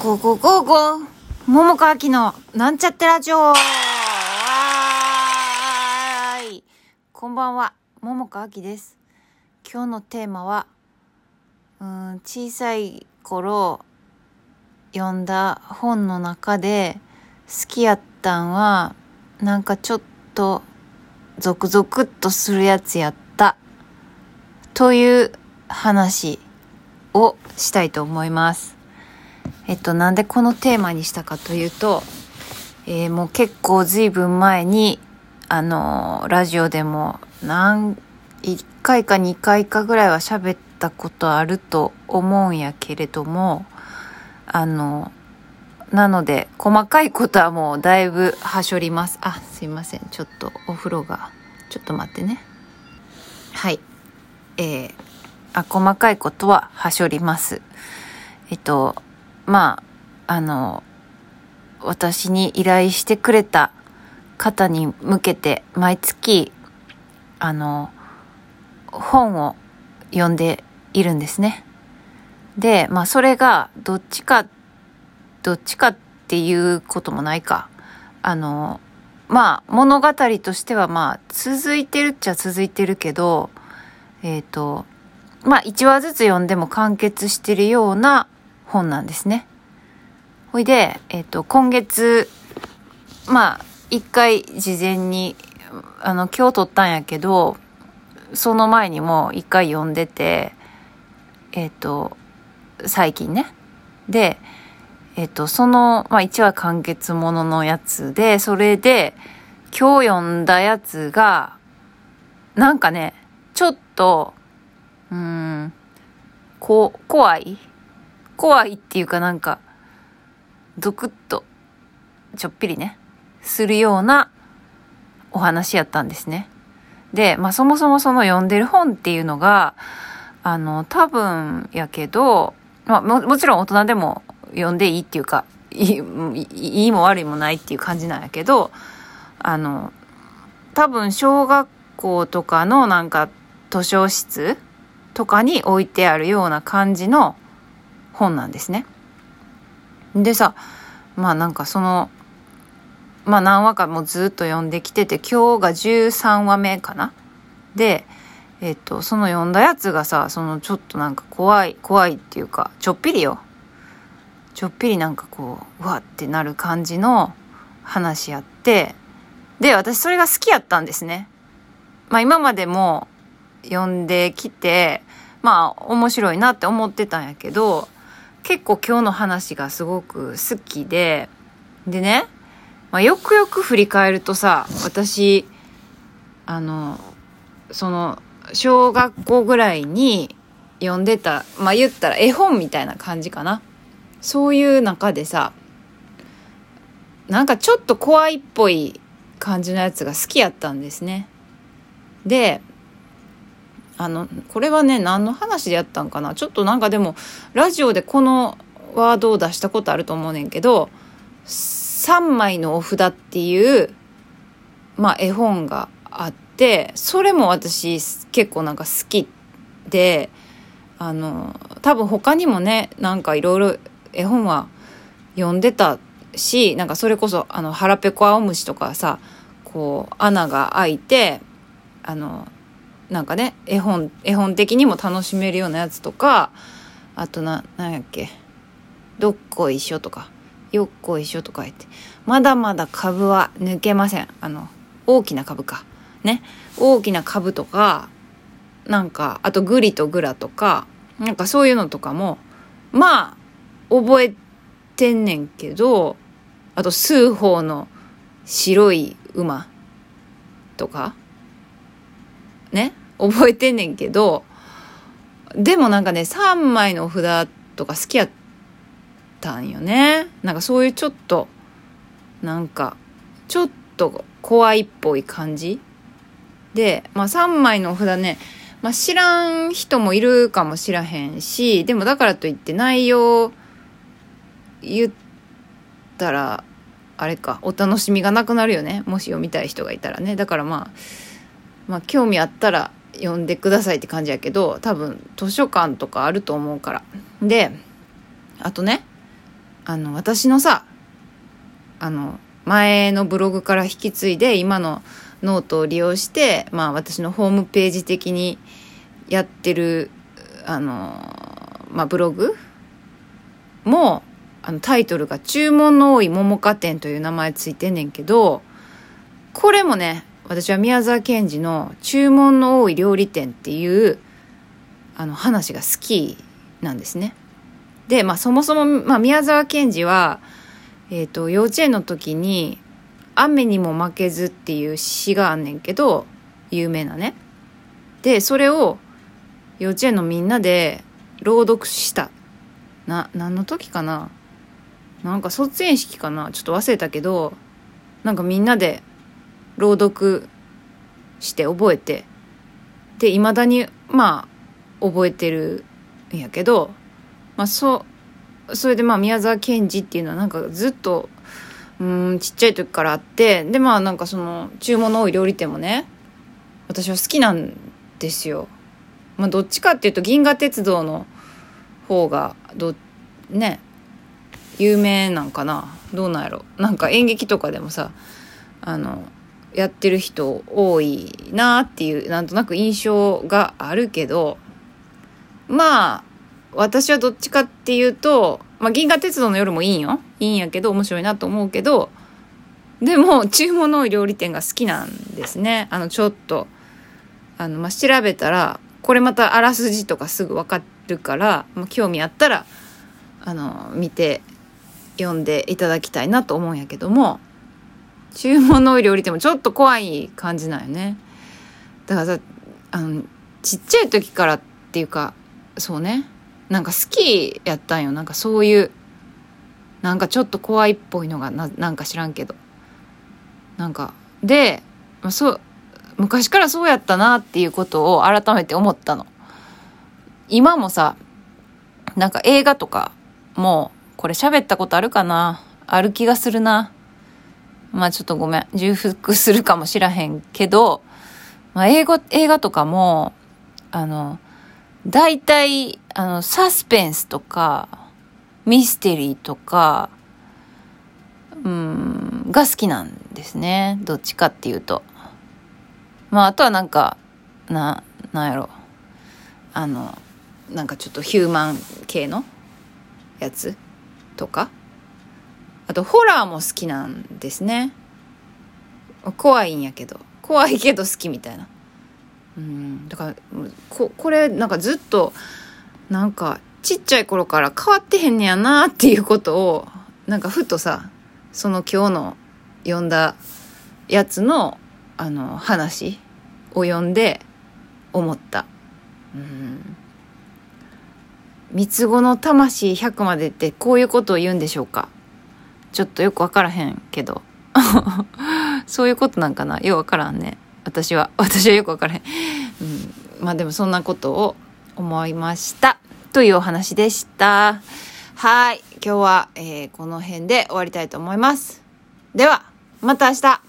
ゴーゴーゴーゴー桃川きのなんちゃってラジオ。わーい。こんばんは、桃川きです。今日のテーマは、うん、小さい頃読んだ本の中で好きやったんは、なんかちょっとゾクゾクっとするやつやった。という話をしたいと思います。えっと、なんでこのテーマにしたかというと、えーもう結構ずいぶん前に、あのーラジオでも何、1回か2回かぐらいは喋ったことあると思うんやけれども、あの、なので、細かいことはもうだいぶはしょります。あ、すいません。ちょっとお風呂が、ちょっと待ってね。はい。えー、あ、細かいことははしょります。えっと、まあ、あの、私に依頼してくれた方に向けて毎月、あの、本を読んでいるんですね。で、まあそれがどっちか、どっちかっていうこともないか。あの、まあ物語としてはまあ続いてるっちゃ続いてるけど、えっ、と、まあ1話ずつ読んでも完結してるような本なんですね。ほいで、えっ、と、今月、まあ、一回事前に、あの、今日撮ったんやけど、その前にも一回読んでて、えっ、と、最近ね。で、えっ、と、その、まあ1話完結もののやつで、それで、今日読んだやつが、なんかね、ちょっと、うん、こ、怖い怖いっていうかなんか、ゾクッと、ちょっぴりね、するようなお話やったんですね。で、まあそもそもその読んでる本っていうのが、あの、多分やけど、まあももちろん大人でも読んでいいっていうか、いいいも悪いもないっていう感じなんやけど、あの、多分小学校とかのなんか図書室とかに置いてあるような感じの本なんですね。でさ、まあなんかその、まあ何話かもずっと読んできてて、今日が13話目かなで、えっと、その読んだやつがさ、そのちょっとなんか怖い、怖いっていうか、ちょっぴりよ。ちょっぴりなんかこう、うわってなる感じの話やって、で、私それが好きやったんですね。まあ今までも読んできて、まあ面白いなって思ってたんやけど、結構今日の話がすごく好きで、でね、まあ、よくよく振り返るとさ、私、あの、その、小学校ぐらいに読んでた、まあ言ったら絵本みたいな感じかな。そういう中でさ、なんかちょっと怖いっぽい感じのやつが好きやったんですね。で、あの、これはね、何の話でやったんかな。ちょっとなんかでも、ラジオでこのワードを出したことあると思うねんけど、3枚のお札っていう、まあ絵本があって、それも私結構なんか好きで、あの、多分他にもね、なんかいろいろ絵本は読んでたし、なんかそれこそ、あの、腹ペコ青虫とかさ、こう、穴が開いて、あの、なんかね、絵本、絵本的にも楽しめるようなやつとか、あとな、なんやっけ、どっこいしょとか、よっこいしょとか言って、まだまだ株は抜けません。あの、大きな株か。ね。大きな株とか、なんか、あとグリとグラとか、なんかそういうのとかも、まあ、覚えてんねんけど、あと数法の白い馬とか、ね、覚えてんねんけど、でもなんかね、3枚の札とか好きやったんよね。なんかそういうちょっと、なんか、ちょっと怖いっぽい感じで、まあ3枚のお札ね、まあ知らん人もいるかもしらへんし、でもだからといって内容言ったら、あれか、お楽しみがなくなるよね。もし読みたい人がいたらね。だからまあ、まあ興味あったら読んでくださいって感じやけど多分図書館とかあると思うから。であとねあの、私のさ、あの、前のブログから引き継いで今のノートを利用して、まあ私のホームページ的にやってる、あの、まあブログも、あのタイトルが注文の多い桃花店という名前ついてんねんけど、これもね、私は宮沢賢治の注文の多い料理店っていうあの話が好きなんですね。で、まあそもそも、まあ宮沢賢治は、えっ、ー、と、幼稚園の時に、雨にも負けずっていう詩があんねんけど、有名なね。で、それを幼稚園のみんなで朗読した。な、何の時かな？なんか卒園式かな？ちょっと忘れたけど、なんかみんなで朗読して覚えて、で、未だに、まあ、覚えてるんやけど、まあ、そう、それでまあ、宮沢賢治っていうのはなんかずっと、うん、ちっちゃい時からあって、で、まあなんかその、注文の多い料理店もね、私は好きなんですよ。まあどっちかっていうと、銀河鉄道の方が、ど、ね、有名なんかな？どうなんやろ？なんか演劇とかでもさ、あの、やってる人多いなっていう、なんとなく印象があるけど、まあ、私はどっちかっていうと、まあ、銀河鉄道の夜もいいんよ。いいんやけど、面白いなと思うけど、でも、注文の料理店が好きなんですね。あの、ちょっと、あの、まあ、調べたら、これまたあらすじとかすぐわかるから、まあ、興味あったら、あの、見て、読んでいただきたいなと思うんやけども、注文の多い料理店もちょっと怖い感じなんよね。だからさ、あの、ちっちゃい時からっていうか、そうね、なんか好きやったんよ。なんかそういうなんかちょっと怖いっぽいのがななんか知らんけど。なんかで、まあ、そう昔からそうやったなっていうことを改めて思ったの。今もさなんか映画とかもこれ喋ったことあるかな？ある気がするな。まあちょっとごめん重複するかもしらへんけど、まあ、英語映画とかもあの大体、あの、サスペンスとか、ミステリーとか、うん、が好きなんですね。どっちかっていうと。まあ、あとはなんか、な、なんやろ。あの、なんかちょっとヒューマン系のやつとか。あと、ホラーも好きなんですね。怖いんやけど。怖いけど好きみたいな。うんだからここれなんかずっとなんかちっちゃい頃から変わってへんねやなっていうことをなんかふとさその今日の読んだやつのあの話を読んで思った。うん三つ子の魂100までってこういうことを言うんでしょうかちょっとよくわからへんけど。そういうことなんかな？ようわからんね。私は。私はよくわからへん、うん、まあでもそんなことを思いました。というお話でした。はい。今日は、えー、この辺で終わりたいと思います。ではまた明日。